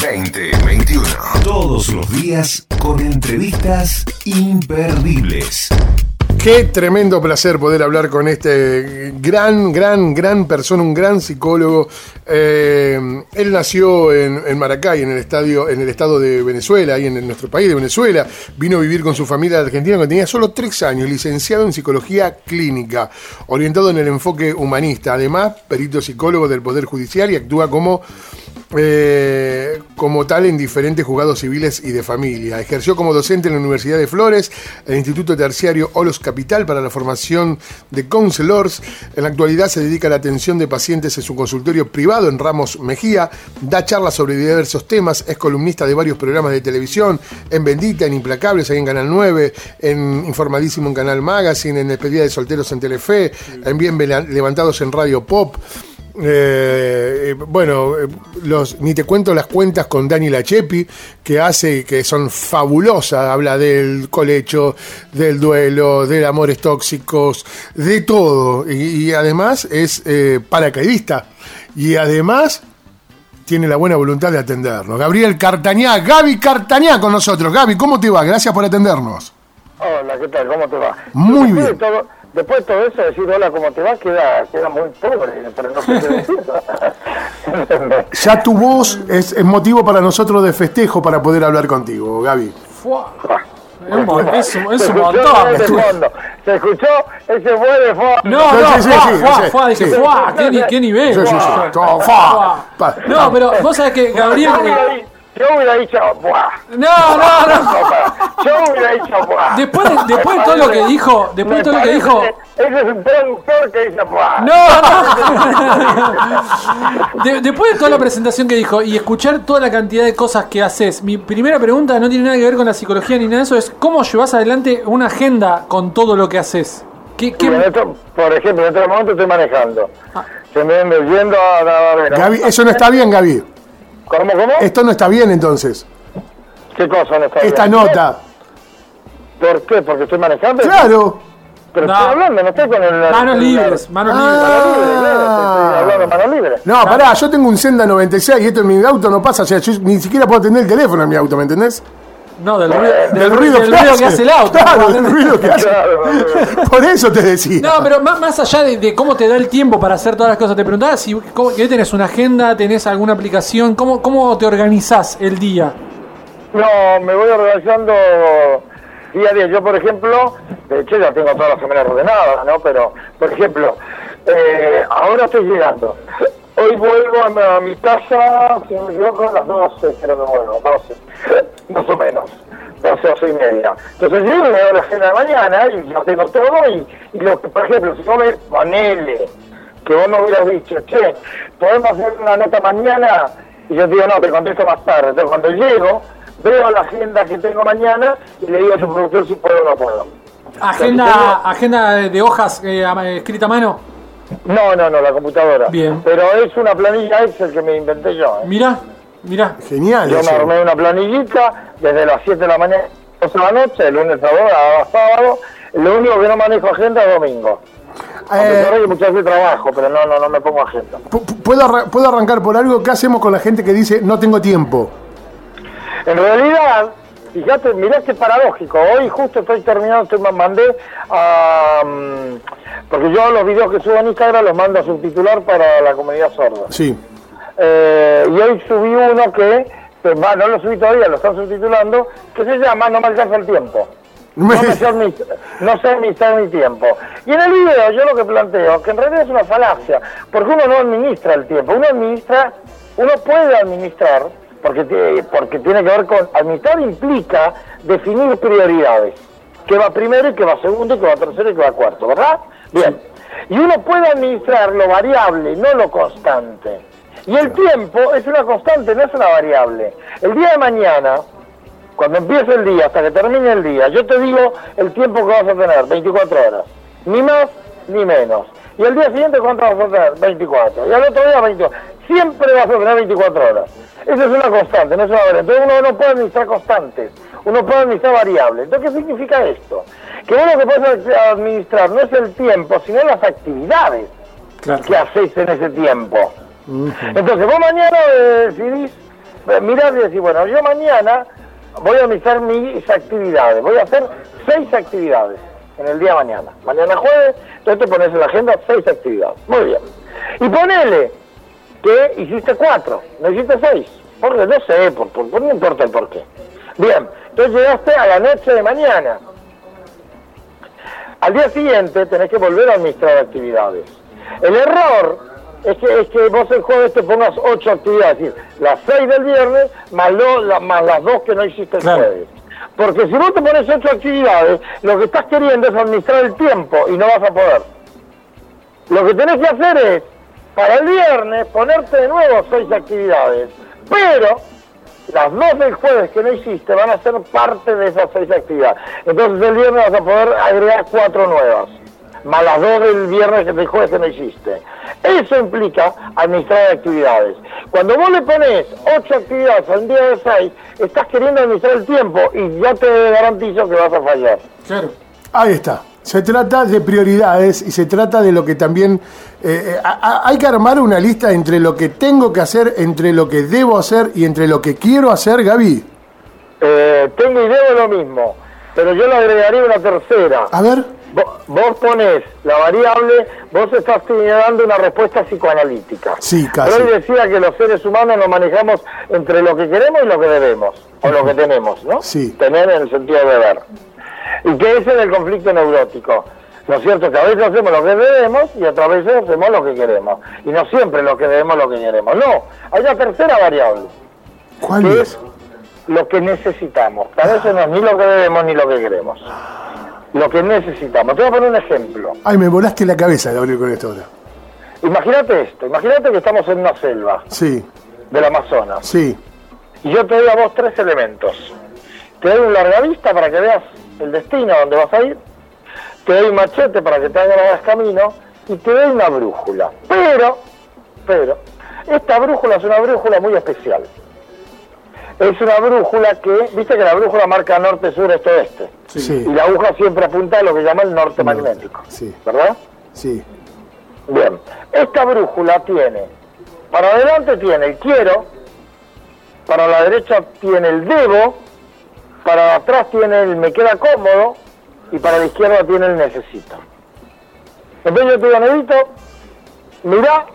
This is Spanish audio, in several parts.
2021. Todos los días con entrevistas imperdibles. Qué tremendo placer poder hablar con este gran, gran, gran persona, un gran psicólogo. Eh, él nació en, Maracay, en el estadio, en el estado de Venezuela, ahí en nuestro país de Venezuela. Vino a vivir con su familia de Argentina cuando tenía solo tres años, licenciado en psicología clínica, orientado en el enfoque humanista. Además, perito psicólogo del Poder Judicial y actúa como eh, como tal en diferentes juzgados civiles y de familia. Ejerció como docente en la Universidad de Flores, el Instituto Terciario Olos Capital para la formación de counselors. En la actualidad se dedica a la atención de pacientes en su consultorio privado en Ramos Mejía, da charlas sobre diversos temas, es columnista de varios programas de televisión, en Bendita, en Implacables, ahí en Canal 9, en Informadísimo en Canal Magazine, en Despedida de Solteros en Telefe, en Bien Levantados en Radio Pop. Eh, bueno, eh, los, ni te cuento las cuentas con Dani Lachepi, que hace, que son fabulosas, habla del colecho, del duelo, de amores tóxicos, de todo. Y, además es eh, paracaidista. Y además tiene la buena voluntad de atendernos. Gabriel Cartañá, Gaby Cartañá con nosotros. Gaby, ¿cómo te va? Gracias por atendernos. Hola, ¿qué tal? ¿Cómo te va? Muy bien después de todo eso, decir hola, ¿cómo te va? Queda, queda muy pobre, pero no sé qué decir. ya tu voz es, motivo para nosotros de festejo para poder hablar contigo, Gaby. Es un, es, es un montón. Se escuchó ese fue de fondo. No, no, sí, sí, sí, fue, dije, ¿qué, qué nivel? Sí, sí, sí. No, pero vos sabés que Gabriel... Yo hubiera dicho, ¡buah! No, no, no. Yo hubiera dicho, ¡buah! Después de, después de todo lo que dijo, después de todo lo que dijo. Ese es un productor que dice, ¡buah! No, no. después de toda la presentación que dijo y escuchar toda la cantidad de cosas que haces, mi primera pregunta no tiene nada que ver con la psicología ni nada de eso, es ¿cómo llevas adelante una agenda con todo lo que haces? ¿Qué, qué... por ejemplo, en este momento estoy manejando. Ah. Se me ven yendo a, a, Gaby, eso no está bien, Gaby. ¿Cómo, cómo? Esto no está bien entonces. ¿Qué cosa no está bien? Esta nota. ¿Por qué? ¿Porque estoy manejando? Claro. Pero estoy hablando, no estoy con el... Manos libres, manos libres. Manos libres, estoy hablando manos libres. No, pará, yo tengo un Senda 96 y esto en mi auto no pasa, o sea, yo ni siquiera puedo atender el teléfono en mi auto, ¿me entendés? No, del, ruido, del, ruido, que, hace. el auto. Claro, del ruido que hace. Por eso te decía. No, pero más, más allá de, cómo te da el tiempo para hacer todas las cosas, te preguntaba si cómo, tenés una agenda, tenés alguna aplicación, ¿cómo, cómo te organizás el día? No, me voy organizando día a día. Yo, por ejemplo, de hecho ya tengo todas las semanas ordenadas, ¿no? Pero, por ejemplo, eh, ahora estoy llegando. Hoy vuelvo a, mi casa, si me equivoco, a las 12, creo que vuelvo, 12, más o menos, 12 o y media. Entonces yo me doy la cena de mañana y yo tengo todo y, lo que, por ejemplo, si vos me ponele, que vos me hubieras dicho, che, podemos hacer una nota mañana, y yo digo, no, te contesto más tarde. Entonces cuando llego, veo la agenda que tengo mañana y le digo a su productor si puedo o no puedo. ¿Agenda, agenda de hojas eh, escrita a mano? No, no, no, la computadora. Bien. Pero es una planilla Excel que me inventé yo. ¿eh? Mira, mira. Genial. Yo me armé una planillita desde las 7 de la mañana a la noche, el lunes a sábado. Lo único que no manejo agenda es domingo. Eh, muchas veces trabajo, pero no, no, no me pongo agenda. ¿Puedo, ¿Puedo arrancar por algo? ¿Qué hacemos con la gente que dice no tengo tiempo? En realidad, Fíjate, mirá qué paradójico. Hoy justo estoy terminando, estoy, mandé a... Mm, porque yo los videos que subo en Instagram los mando a subtitular para la comunidad sorda. Sí. Eh, y hoy subí uno que, va, no lo subí todavía, lo están subtitulando, que se llama No me alcanza el tiempo. No, sé, no sé administrar mi tiempo. Y en el video yo lo que planteo, que en realidad es una falacia, porque uno no administra el tiempo, uno administra, uno puede administrar, porque, porque tiene que ver con administrar implica definir prioridades, qué va primero y qué va segundo y qué va tercero y qué va cuarto, ¿verdad? Bien. Y uno puede administrar lo variable, no lo constante. Y el tiempo es una constante, no es una variable. El día de mañana, cuando empiece el día, hasta que termine el día, yo te digo el tiempo que vas a tener, 24 horas. Ni más ni menos. Y el día siguiente, ¿cuánto vas a tener? 24. Y al otro día, 24. Siempre vas a tener 24 horas. Esa es una constante, no es una variable. Entonces uno no puede administrar constantes, uno puede administrar variables. Entonces, ¿qué significa esto? Que uno que puede administrar no es el tiempo, sino las actividades que haces en ese tiempo. Entonces, vos mañana decidís, mirás y decís, bueno, yo mañana voy a administrar mis actividades, voy a hacer seis actividades en el día de mañana. Mañana jueves, entonces te pones en la agenda seis actividades. Muy bien. Y ponele que hiciste cuatro, no hiciste seis. Porque no sé, por, por, no importa el por qué. Bien, entonces llegaste a la noche de mañana. Al día siguiente tenés que volver a administrar actividades. El error es que, es que vos el jueves te pongas ocho actividades, es decir, las seis del viernes más, más las dos que no hiciste el jueves. Porque si vos te pones ocho actividades, lo que estás queriendo es administrar el tiempo y no vas a poder. Lo que tenés que hacer es, para el viernes, ponerte de nuevo seis actividades. Pero las dos del jueves que no hiciste van a ser parte de esas seis actividades. Entonces el viernes vas a poder agregar cuatro nuevas más las dos del viernes del jueves que no hiciste. Eso implica administrar actividades. Cuando vos le pones ocho actividades al día de seis, estás queriendo administrar el tiempo y ya te garantizo que vas a fallar. Claro. Ahí está. Se trata de prioridades y se trata de lo que también... Eh, eh, hay que armar una lista entre lo que tengo que hacer, entre lo que debo hacer y entre lo que quiero hacer, Gaby. Eh, tengo y debo lo mismo, pero yo le agregaría una tercera. A ver. Vos, pones la variable, vos estás dando una respuesta psicoanalítica. Sí, casi. Pero decía que los seres humanos nos manejamos entre lo que queremos y lo que debemos, o lo que tenemos, ¿no? Sí. Tener en el sentido de deber. Y que ese es el conflicto neurótico. ¿No es cierto? Que a veces hacemos lo que debemos y otras veces hacemos lo que queremos. Y no siempre lo que debemos lo que queremos. No, hay una tercera variable. ¿Cuál que es? Lo que necesitamos. A veces no es ni lo que debemos ni lo que queremos lo que necesitamos. Te voy a poner un ejemplo. Ay, me volaste la cabeza, Gabriel, con esto ahora. Imagínate esto, imagínate que estamos en una selva. Sí. Del Amazonas. Sí. Y yo te doy a vos tres elementos. Te doy un larga vista para que veas el destino a donde vas a ir. Te doy un machete para que te hagas camino. Y te doy una brújula. Pero, pero, esta brújula es una brújula muy especial es una brújula que, viste que la brújula marca norte, sur, este, oeste. Sí. Y la aguja siempre apunta a lo que llama el norte magnético. Sí. ¿Verdad? Sí. Bien. Esta brújula tiene, para adelante tiene el quiero, para la derecha tiene el debo, para atrás tiene el me queda cómodo y para la izquierda tiene el necesito. Entonces yo te digo, Nedito, mirá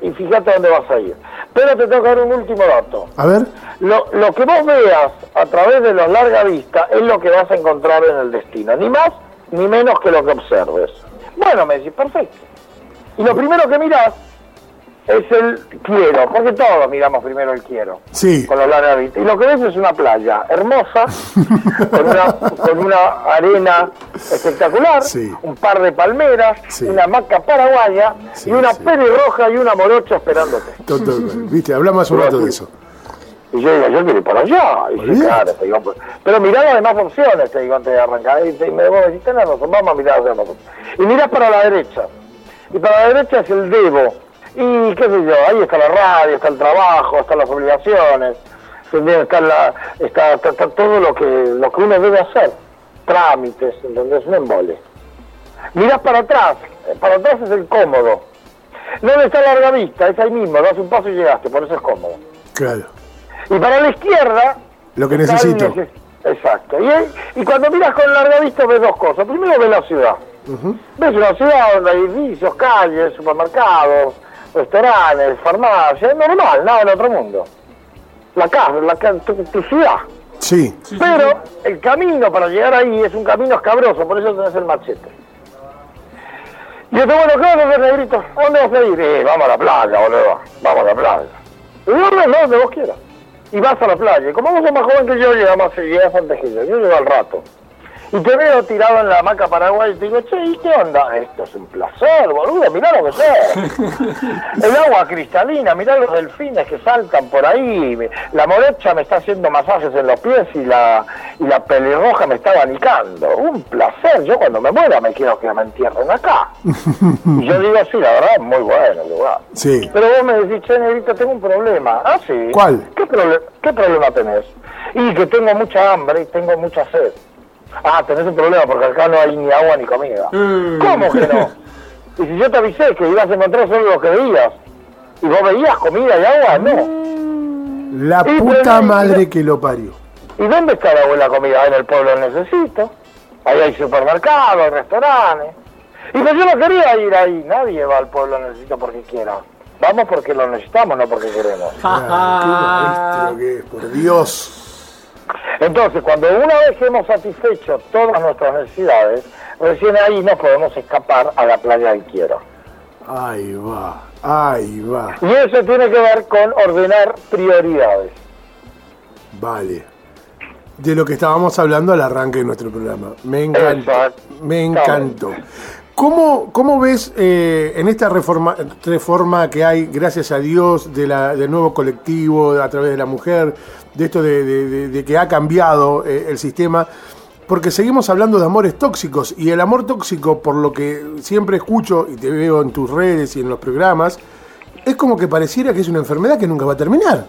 y fíjate dónde vas a ir. Pero te tengo que dar un último dato. A ver. Lo, lo que vos veas a través de la larga vista es lo que vas a encontrar en el destino. Ni más ni menos que lo que observes. Bueno, me decís, perfecto. Y lo primero que mirás es el quiero, porque todos miramos primero el quiero. Sí. Con la larga vista. Y lo que ves es una playa hermosa, con, una, con una arena espectacular, un par de palmeras, una maca paraguaya y una roja y una morocha esperándote. Viste, hablamos un rato de eso. Y yo digo, yo quiero ir para allá. Y dice, claro, te digo, pues, pero mirá las demás opciones, te digo, antes de arrancar. Y, me digo, decís, tenés razón, vamos a mirar las demás Y mirás para la derecha. Y para la derecha es el Debo y qué sé yo, ahí está la radio, está el trabajo, están las obligaciones, está, la, está, todo lo que, lo que uno debe hacer, trámites, ¿entendés? Un embole. Mirás para atrás, para atrás es el cómodo. ¿Dónde está la larga vista? Es ahí mismo, das un paso y llegaste, por eso es cómodo. Claro. Y para la izquierda... Lo que necesito. Exacto. Y, y cuando miras con larga vista ves dos cosas. Primero ves la ciudad. Ves una ciudad donde hay edificios, calles, supermercados, restaurantes, farmacias, normal, nada en otro mundo. La casa, la, tu, tu ciudad. Sí. Pero el camino para llegar ahí es un camino escabroso, por eso tenés el machete. Y yo te bueno, ¿qué vas a hacer, negrito? ¿A dónde vas a ir? Eh, vamos a la playa, boludo. Vamos a la playa. Y dónde, no, donde vos quieras. Y vas a la playa. Como vos sos más joven que yo, llegamos, llegas antes que yo. Yo llego al rato. Y te veo tirado en la hamaca paraguay y te digo, che, ¿y qué onda? Esto es un placer, boludo, mirá lo que sé. El agua cristalina, mirá los delfines que saltan por ahí. La morecha me está haciendo masajes en los pies y la, y la pelirroja me está abanicando. Un placer, yo cuando me muera me quiero que me entierren acá. Y yo digo, sí, la verdad, muy bueno el lugar. Sí. Pero vos me decís, che, negrito, tengo un problema. Ah, sí. ¿Cuál? ¿Qué, ¿Qué problema tenés? Y que tengo mucha hambre y tengo mucha sed. Ah, tenés un problema porque acá no hay ni agua ni comida. Mm. ¿Cómo que no? Y si yo te avisé que ibas a encontrar solo lo que veías, y vos veías comida y agua, no. La Y puta madre que lo parió. ¿Y dónde está la buena comida? En el pueblo necesito. Ahí hay supermercados, hay restaurantes. Y pues yo no quería ir ahí. Nadie va al pueblo necesito porque quiera. Vamos porque lo necesitamos, no porque queremos. Ah, qué que es, por Dios. Entonces, cuando una vez que hemos satisfecho todas nuestras necesidades, recién ahí nos podemos escapar a la playa del quiero. Ahí va, ahí va. Y eso tiene que ver con ordenar prioridades. Vale. De lo que estábamos hablando al arranque de nuestro programa. Me encantó. Exacto. Me encantó. ¿Cómo, cómo ves eh, en esta reforma, reforma que hay, gracias a Dios, de la, del nuevo colectivo a través de la mujer, de esto de, de- de- de que ha cambiado eh, el sistema? Porque seguimos hablando de amores tóxicos y el amor tóxico, por lo que siempre escucho y te veo en tus redes y en los programas, es como que pareciera que es una enfermedad que nunca va a terminar.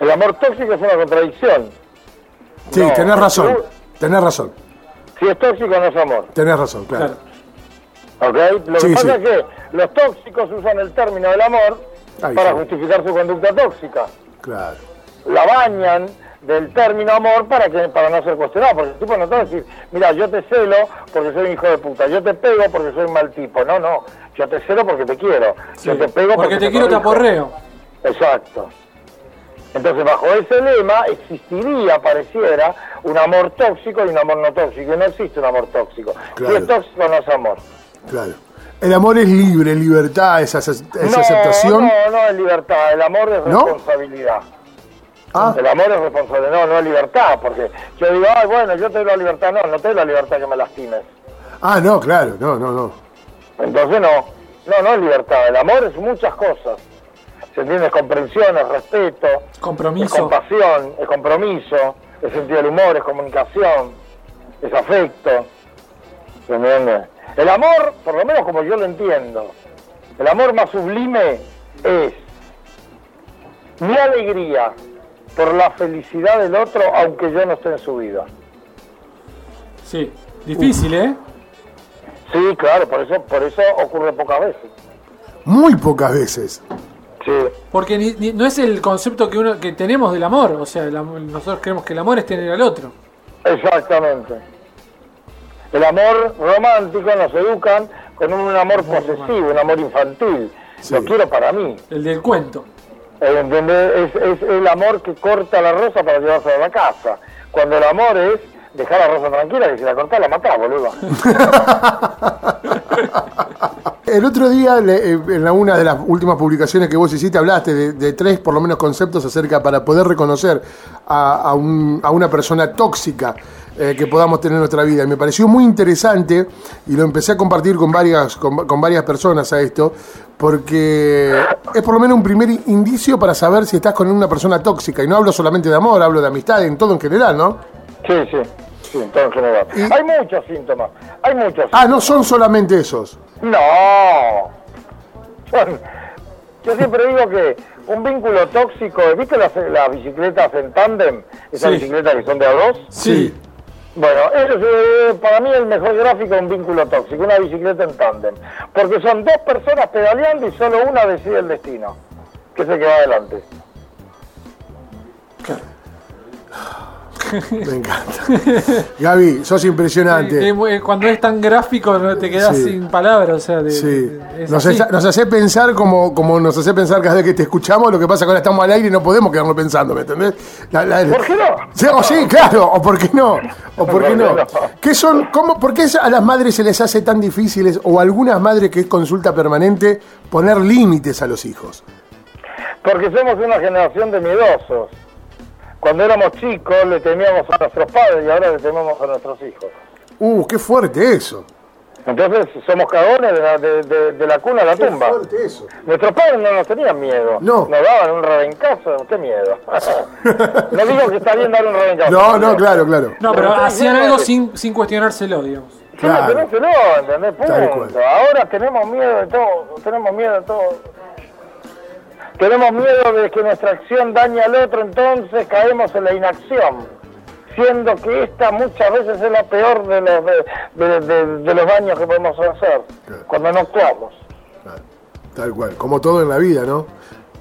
El amor tóxico es una contradicción. Sí, No, tenés razón, tú- tenés razón, Si es tóxico no es amor. tenés razón, claro. Claro. ¿Ok? Lo Sí, que pasa sí. es que los tóxicos usan el término del amor Ahí para sí. justificar su conducta tóxica. Claro. La bañan del término amor para que para no ser cuestionado. Porque el tipo no te va a decir, mira, yo te celo porque soy un hijo de puta, yo te pego porque soy un mal tipo. No, no, yo te celo porque te quiero. Sí, Yo te pego porque, porque te quiero, te aporreo. Exacto. Entonces, bajo ese lema existiría, pareciera, un amor tóxico y un amor no tóxico. Y no existe un amor tóxico. Claro. Si es tóxico, no es amor. Claro. El amor es libre, libertad, esa, esa no, aceptación. No, no es libertad. El amor es ¿No? responsabilidad. Ah, El amor es responsabilidad, no, no es libertad. Porque yo digo, ay, bueno, yo te doy la libertad. No, no te doy la libertad que me lastimes. ah, no, claro, no, no, no. Entonces, no. No, no es libertad. El amor es muchas cosas. ¿Se entiende? Es comprensión, es respeto. Es Compromiso. compasión, es compromiso, es sentido del humor, es comunicación, es afecto. ¿Se entiende? El amor, por lo menos como yo lo entiendo, el amor más sublime es mi alegría por la felicidad del otro, aunque yo no esté en su vida. Sí. Difícil, ¿eh? Sí, claro, por eso, por eso ocurre pocas veces. Muy pocas veces. Sí. Porque ni- ni- no es el concepto que uno que tenemos del amor. O sea, el nosotros creemos que el amor es tener al otro. Exactamente. El amor romántico nos educan con un amor posesivo, un amor infantil. Sí. Lo quiero para mí. El del cuento. Eh, ¿entendés? Es, el amor que corta la rosa para llevarse a la casa. Cuando el amor es dejar la rosa tranquila, que si la cortás la matás, boludo. El otro día, eh, en una de las últimas publicaciones que vos hiciste, hablaste de, de tres, por lo menos, conceptos acerca para poder reconocer a, a un- a una persona tóxica eh, que podamos tener en nuestra vida. Y me pareció muy interesante y lo empecé a compartir con varias, con, con varias personas a esto, porque es por lo menos un primer indicio para saber si estás con una persona tóxica. Y no hablo solamente de amor, hablo de amistad, en todo en general, ¿no? Sí, sí, sí, en todo en general. Y- Hay muchos síntomas, hay muchos Ah, no son solamente esos. No. Yo siempre digo que un vínculo tóxico, ¿viste las, las bicicletas en tándem? Esas Sí. bicicletas que son de a dos. Sí. Bueno, eso es eh, para mí el mejor gráfico de un vínculo tóxico, una bicicleta en tándem. Porque son dos personas pedaleando y solo una decide el destino, que es el que va adelante. Me encanta. Gaby, sos impresionante. Cuando es tan gráfico no te quedas Sí. sin palabras. O sea, de- Sí, de- es nos, hace- nos hace pensar como, como nos hace pensar cada vez que te escuchamos, lo que pasa que ahora estamos al aire y no podemos quedarnos pensando, ¿me entendés? La- la- ¿Por qué no? Sí, o sí, claro, o por qué no, o por qué no. ¿Por qué no? ¿Qué son, cómo, ¿Por qué a las madres se les hace tan difíciles, o a algunas madres que es consulta permanente, poner límites a los hijos? Porque somos una generación de miedosos. Cuando éramos chicos le temíamos a nuestros padres y ahora le tememos a nuestros hijos. Uh, qué fuerte eso. Entonces somos cagones de la, de, de- de la cuna a la Qué tumba. fuerte eso. Nuestros padres no nos tenían miedo. No. Nos daban un rebencazo. ¿Qué miedo? no digo que está bien dar un rebencazo. No, no, claro, claro. No, pero Pero hacían sí, algo sí. sin, sin cuestionárselo, digamos. Sí, Claro. tenéselo, ¿entendés? Tal cual. Punto. Ahora tenemos miedo de todo. Tenemos miedo de todo. Tenemos miedo de que nuestra acción dañe al otro, entonces caemos en la inacción. Siendo que esta muchas veces es la peor de los, de, de- los daños que podemos hacer. Claro. Cuando no actuamos. Tal cual, como todo en la vida, ¿no?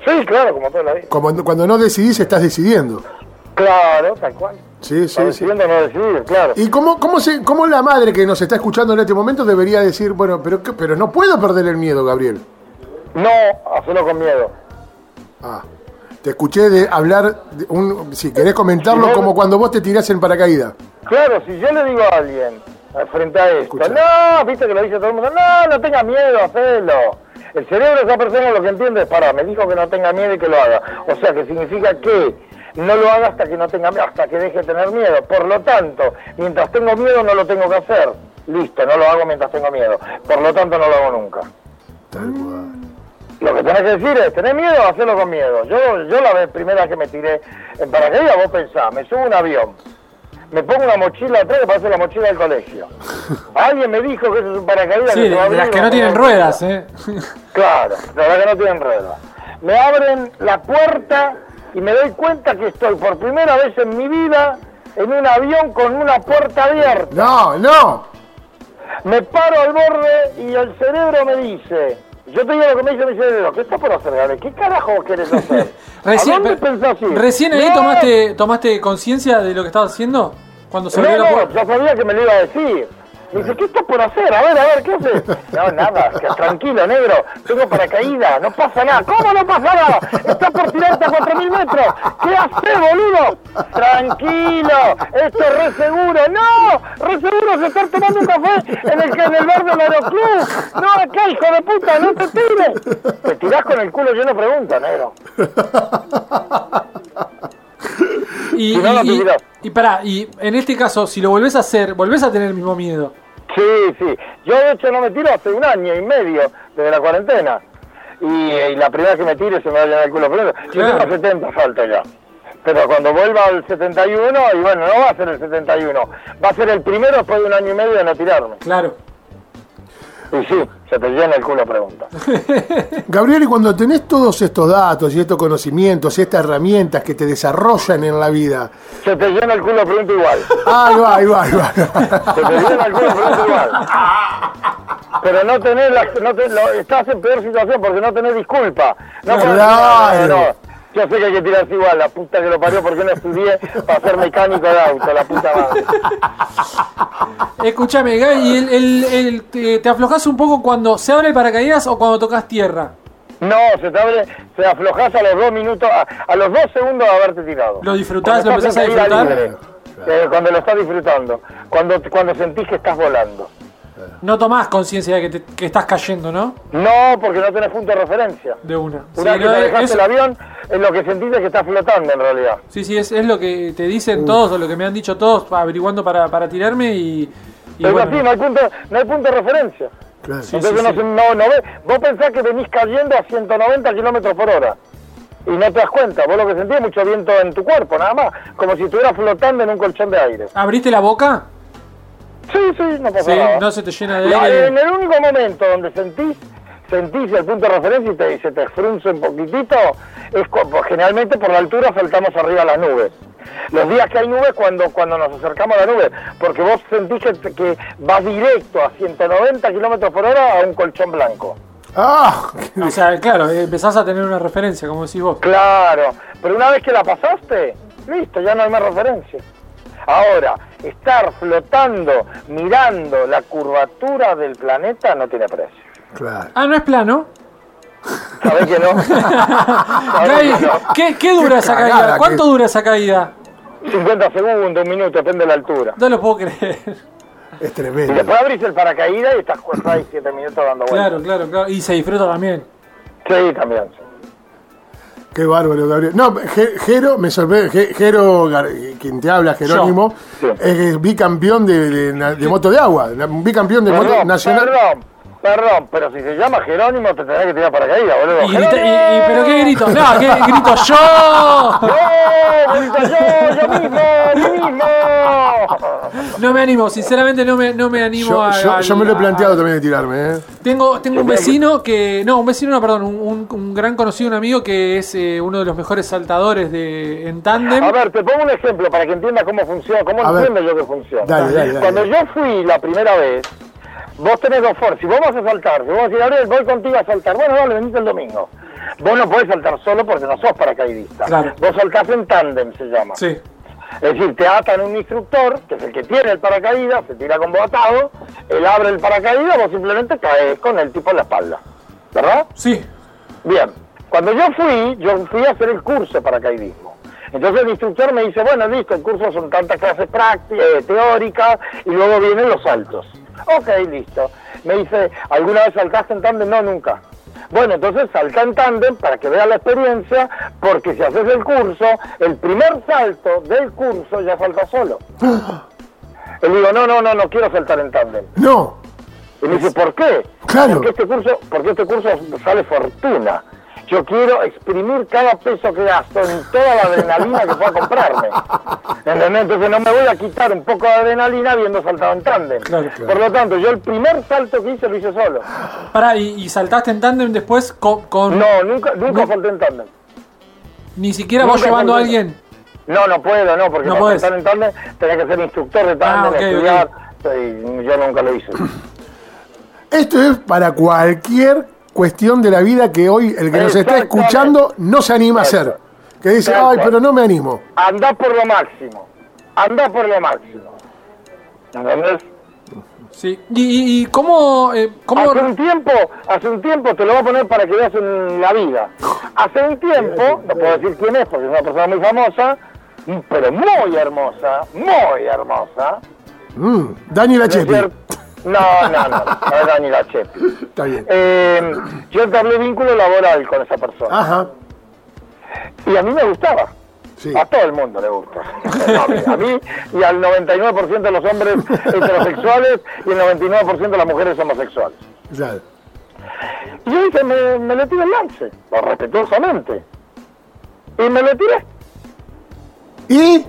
Sí, claro, como toda la vida. Como cuando no decidís, estás decidiendo. Claro, tal cual. Sí, sí, sí. decidiendo no decidir, claro. ¿Y cómo, cómo, se, cómo la madre que nos está escuchando en este momento debería decir, bueno, pero, pero no puedo perder el miedo, Gabriel? No hacerlo con miedo. Ah, te escuché de hablar, de un, si querés comentarlo, Si no- como cuando vos te tirás en paracaídas. Claro, si yo le digo a alguien eh, frente a esto, no, viste que lo dice todo el mundo, no, no tengas miedo, hacelo. El cerebro de esa persona lo que entiende es, para, me dijo que no tenga miedo y que lo haga. O sea, que significa que no lo haga hasta que no tenga miedo, hasta que deje de tener miedo. Por lo tanto, mientras tengo miedo no lo tengo que hacer. Listo, no lo hago mientras tengo miedo. Por lo tanto, no lo hago nunca. Tal cual. Lo que tenés que decir es, ¿tenés miedo? Hacelo con miedo. Yo, yo la vez primera que me tiré en paracaídas, vos pensás, me subo a un avión, me pongo una mochila atrás que parece la mochila del colegio. Alguien me dijo que eso es un paracaídas Sí, que de, de las que no tienen ruedas, ¿eh? Claro, la verdad que no tienen ruedas. Me abren la puerta y me doy cuenta que estoy por primera vez en mi vida en un avión con una puerta abierta. No, no. Me paro al borde y el cerebro me dice, yo te digo lo que me dice mi cerebro, ¿qué estás por hacer, Gabriel? ¿Qué carajo querés hacer? Recién, ¿A dónde pe- pensás ir? recién ahí No, tomaste, tomaste conciencia de lo que estabas haciendo cuando se No, abrió la no, puerta. ya sabía que me lo iba a decir. Me dice, ¿qué estás por hacer? A ver, a ver, ¿qué haces? No, nada, tranquilo, negro. Tengo paracaídas, no pasa nada. ¿Cómo no pasa nada? Estás por tirarte a 4.000 metros. ¿Qué haces, boludo? Tranquilo, esto es re seguro. No, re seguro se estar tomando café en el, en el bar del aeroclub. No, acá, hijo de puta, no te tires. Te tirás con el culo lleno de preguntas, negro. Y, y, pará, y en este caso, si lo volvés a hacer, volvés a tener el mismo miedo. Sí, sí. Yo de hecho no me tiro hace un año y medio desde la cuarentena. Y, y la primera vez que me tire se me va a llenar el culo primero. Yo Claro. tengo 70 falta ya. Pero cuando vuelva al 71, y bueno, no va a ser el 71, va a ser el primero después de un año y medio de no tirarme. Claro. Y sí, se te llena el culo pregunta. Gabriel, y cuando tenés todos estos datos y estos conocimientos y estas herramientas que te desarrollan en la vida, Se te llena el culo pregunta igual. ahí va, ahí va, ahí va. Se te llena el culo pregunta igual. Pero no tenés la, no estás en peor situación porque no tenés disculpa. No podés Claro. no, no, no. Yo sé que hay que tirarse igual, la puta que lo parió, porque no estudié para ser mecánico de auto, la puta madre. Escúchame, Gaby, ¿y el, el- el- te, te aflojás un poco cuando se abre el paracaídas o cuando tocas tierra? No, se te abre, se aflojás a los dos minutos, a, a los dos segundos de haberte tirado. ¿Lo disfrutás, lo empezás a disfrutar? libre, eh, cuando lo estás disfrutando, cuando, cuando sentís que estás volando. No tomás conciencia de que, te- que estás cayendo, ¿no? No, porque no tenés punto de referencia. De una. Sí, Una vez que te dejaste el avión, es lo que sentís es que estás flotando en realidad. sí, sí, es, es lo que te dicen todos o lo que me han dicho todos averiguando para, para tirarme y, y Pero bueno, así, no hay punto, no hay punto de referencia. Claro. Entonces sí, no, sí. se- no, no ves, vos pensás que venís cayendo a 190 kilómetros por hora y no te das cuenta, vos lo que sentís es mucho viento en tu cuerpo, nada más, como si estuvieras flotando en un colchón de aire. ¿Abriste la boca? Sí, sí, no pasa Sí, nada. no se te llena de aire. en el único momento donde sentís, sentís el punto de referencia y, te, se te frunce un poquitito, es pues, generalmente por la altura saltamos arriba a las nubes. Los días que hay nubes cuando, cuando nos acercamos a la nube, porque vos sentís que, que vas directo a 190 kilómetros por hora a un colchón blanco. Ah, O sea, claro, empezás a tener una referencia, como decís vos. Claro, pero una vez que la pasaste, listo, ya no hay más referencia. Ahora, estar flotando, mirando la curvatura del planeta no tiene precio. claro. Ah, ¿no es plano? ¿Sabés que no? ¿Sabés Gaby, que no? ¿qué, qué dura esa caída? ¿Cuánto que- dura esa caída? 50 segundos, un minuto, depende de la altura. No lo puedo creer. Es Y tremendo. después abrís el paracaídas y estás 6, 7 minutos dando vueltas. Claro, claro, claro. Y se disfruta también. Sí, también. sí. Qué bárbaro, Gabriel. No, Jero, me sorprende. Jero, quien te habla, Jerónimo, es bicampeón de, de, na- de moto de agua. Bicampeón de moto nacional. perdón, perdón, pero si se llama Jerónimo te tenés que tirar paracaídas, boludo. Y, grita- y- y- pero qué grito, no, qué grito yo. ¡No! grito yo, yo mismo, yo mismo! No me animo, sinceramente no me, no me animo Yo, a. yo- me lo he a- planteado también de tirarme, ¿eh? Tengo, tengo un vecino que. No, un vecino, no, perdón, un, gran conocido, un amigo que es eh, uno de los mejores saltadores de, en tándem. A ver, te pongo un ejemplo para que entiendas cómo funciona, cómo A ver. entiendo yo que funciona. Dale, dale, dale. Cuando yo fui la primera vez, vos tenés dos formas. Si vos vas a saltar, si vos vas a decir, Gabriel, voy contigo a saltar, bueno, dale, venite el domingo. Vos no podés saltar solo porque no sos paracaidista. Claro. Vos saltás en tándem, se llama. Sí. Es decir, te atan un instructor, que es el que tiene el paracaídas, se tira con vos atado, él abre el paracaídas, vos simplemente caes con el tipo en la espalda. ¿Verdad? Sí. Bien. Cuando yo fui, yo fui a hacer el curso de paracaidismo. Entonces el instructor me dice, bueno, listo, el curso son tantas clases prácticas, eh, teóricas, y luego vienen los saltos. Ok, listo. Me dice, ¿alguna vez saltaste en tándem? No, nunca. Bueno, entonces salta en tándem para que veas la experiencia, porque si haces el curso, el primer salto del curso ya salta solo. Le digo, no, no, no, no quiero saltar en tándem. No. Y me dice, ¿por qué? Claro. Porque este curso, porque este curso sale fortuna. Yo quiero exprimir cada peso que gasto en toda la adrenalina que pueda comprarme. ¿Entendés? Entonces no me voy a quitar un poco de adrenalina habiendo saltado en tándem. Claro, claro. Por lo tanto, yo el primer salto que hice lo hice solo. Pará, ¿y, y saltaste en tándem después con, con- No, nunca, nunca No. salté en tándem. ni siquiera vos nunca llevando a alguien? No, no puedo, no, porque No para podés. saltar en tándem tenés que ser instructor de tándem, Ah, estudiar. y yo nunca lo hice. Esto es para cualquier cuestión de la vida que hoy el que nos está escuchando no se anima a hacer. Que dice, ay, pero no me animo. Andá por lo máximo. Andá por lo máximo. ¿Entendés? Sí. ¿Y, y, y cómo, eh, cómo Hace un tiempo, hace un tiempo, te lo voy a poner para que veas en la vida. Hace un tiempo, no puedo decir quién es porque es una persona muy famosa, pero muy hermosa, muy hermosa. Mm, Dani ¿no? No, no, no, no es Dani Lachepi. Está bien. Eh, yo entablé vínculo laboral con esa persona Ajá. y a mí me gustaba. Sí. A todo el mundo le gusta. No, a, mí, y al 99% de los hombres heterosexuales y el 99% de las mujeres homosexuales. Claro. Y yo dije, me, me le tiré el lance, respetuosamente. Y me le tiré. Y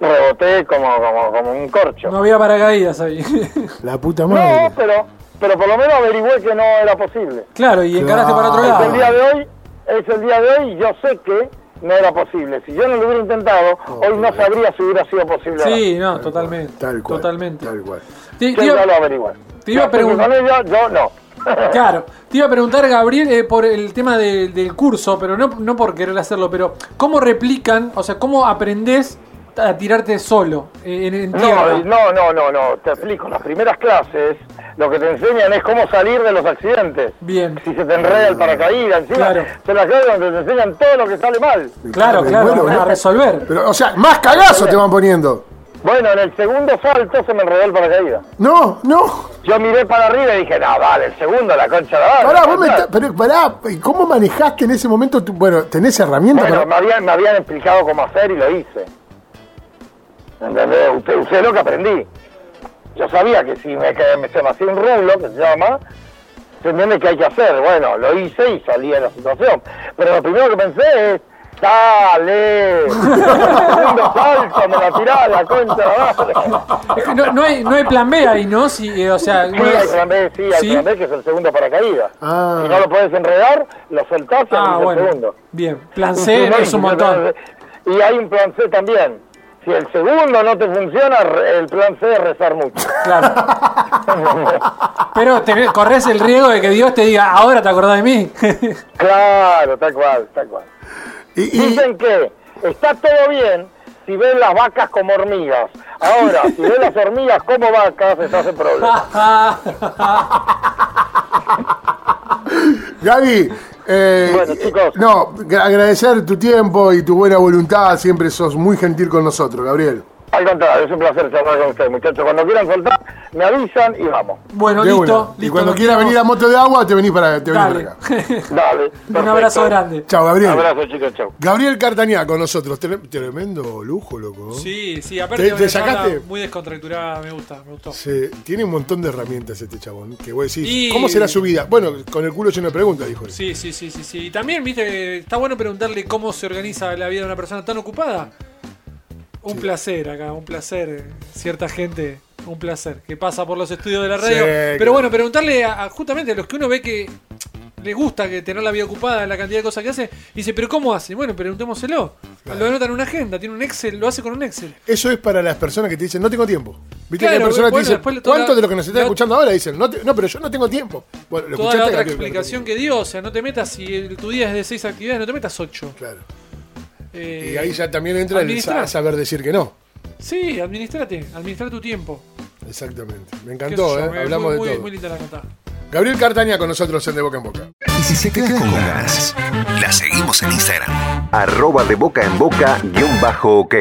Reboté como, como, como un corcho. no había paracaídas ahí? la puta No, madre. pero, pero por lo menos averigüé que no era posible. claro, y encaraste para otro Es lado. el día de hoy, es el día de hoy y yo sé que no era posible. Si yo no lo hubiera intentado, hoy no sabría si hubiera sido posible. no. Sí, no, totalmente. Tal cual. Totalmente. Tal cual. Te- Yo ya lo averigué. te iba a preguntar- yo no. Claro, te iba a preguntar, Gabriel, eh, por el tema de- del curso, pero no, no por querer hacerlo, pero ¿cómo replican, o sea, cómo aprendés a tirarte solo eh, en, en tierra? No, no, no, no, te explico. Las primeras clases lo que te enseñan es cómo salir de los accidentes. Bien, Si se te enreda el paracaídas, encima Claro. son las clases donde te enseñan todo lo que sale mal. claro, Y claro, bueno, a resolver. Pero, o sea, más cagazo te van poniendo. Bueno, en el segundo salto se me enredó el paracaídas. No, no. Yo miré para arriba y dije, no, vale, el segundo, la concha de la Pará, vara. vos me está- pero pará, ¿y ¿cómo manejaste en ese momento? tu- bueno, ¿tenés herramientas Bueno, para.? me habían, me habían explicado cómo hacer y lo hice. ¿Entendés? Usted, usé lo que aprendí. Yo sabía que si me, me- se me hacía un rulo, que se llama, se entiende que hay que hacer. Bueno, lo hice y salí de la situación. Pero lo primero que pensé es, ¡Dale! Segundo salto, me la tirá la concha de la madre. Es que no, no hay, no hay plan B ahí, ¿no? Si, eh, o sea, Sí, hay plan B, sí, hay ¿Sí? plan B, que es el segundo paracaídas. Ah. Si no lo puedes enredar, lo soltás y Ah, abrís el bueno. segundo. Bien, plan C no, es un montón. Y hay un plan C también. Si el segundo no te funciona, re- el plan C es rezar mucho. Claro. Pero tenés- corres el riesgo de que Dios te diga, ahora te acordás de mí. claro, tal cual, tal cual. Y, y- Dicen que está todo bien si ves las vacas como hormigas. Ahora, si ves las hormigas como vacas, estás en problema. Gaby, eh, Bueno, chicos. no, gra- agradecer tu tiempo y tu buena voluntad. Siempre sos muy gentil con nosotros, Gabriel. Al contrario, es un placer charlar con ustedes, muchachos. Cuando quieran soltar, me avisan y vamos. Bueno, listo. y listo, cuando nos quieras venir a Moto de Agua, te venís para, te venís Dale. para acá. Dale. Un abrazo grande. Chao, Un Gabriel. abrazo, chicos, chau. Gabriel Cartañá con nosotros. Tre- Tremendo lujo, loco. Sí, sí, aparte ¿Te- te sacaste? muy descontracturada, me gusta, me gustó. Se- tiene un montón de herramientas este chabón. Que vos decís, Y- ¿cómo será su vida? Bueno, con el culo lleno de preguntas, dijo él. Sí, sí, sí, sí, sí. Y también, viste, está bueno preguntarle cómo se organiza la vida de una persona tan ocupada. Un placer acá, un placer. Cierta gente, un placer, que pasa por los estudios de la radio. Sí, Pero claro. bueno, preguntarle a, a justamente a los que uno ve que le gusta que tener la vida ocupada, la cantidad de cosas que hace. Dice, ¿pero cómo hace? Bueno, preguntémoselo. Lo anota en una agenda, tiene un Excel, lo hace con un Excel. Eso es para las personas que te dicen, no tengo tiempo. ¿Viste? Claro, que personas bueno, te dicen, ¿cuántos la- de los que nos están escuchando ahora dicen, no, te- no, pero yo no tengo tiempo? Bueno, lo Toda la otra explicación que dio, o sea, no te metas si el- tu día es de seis actividades, no te metas ocho. Claro. Eh, Y ahí ya también entra el administrar. sa- saber decir que no. Sí, administrate, administrar tu tiempo. Exactamente. Me encantó, ¿eh? muy- Hablamos muy, de todo. Muy linda la nota. Gabriel Cartaña con nosotros en De Boca en Boca. Y si se queda con ganas, la seguimos en Instagram. Arroba de boca en boca guion bajo ok.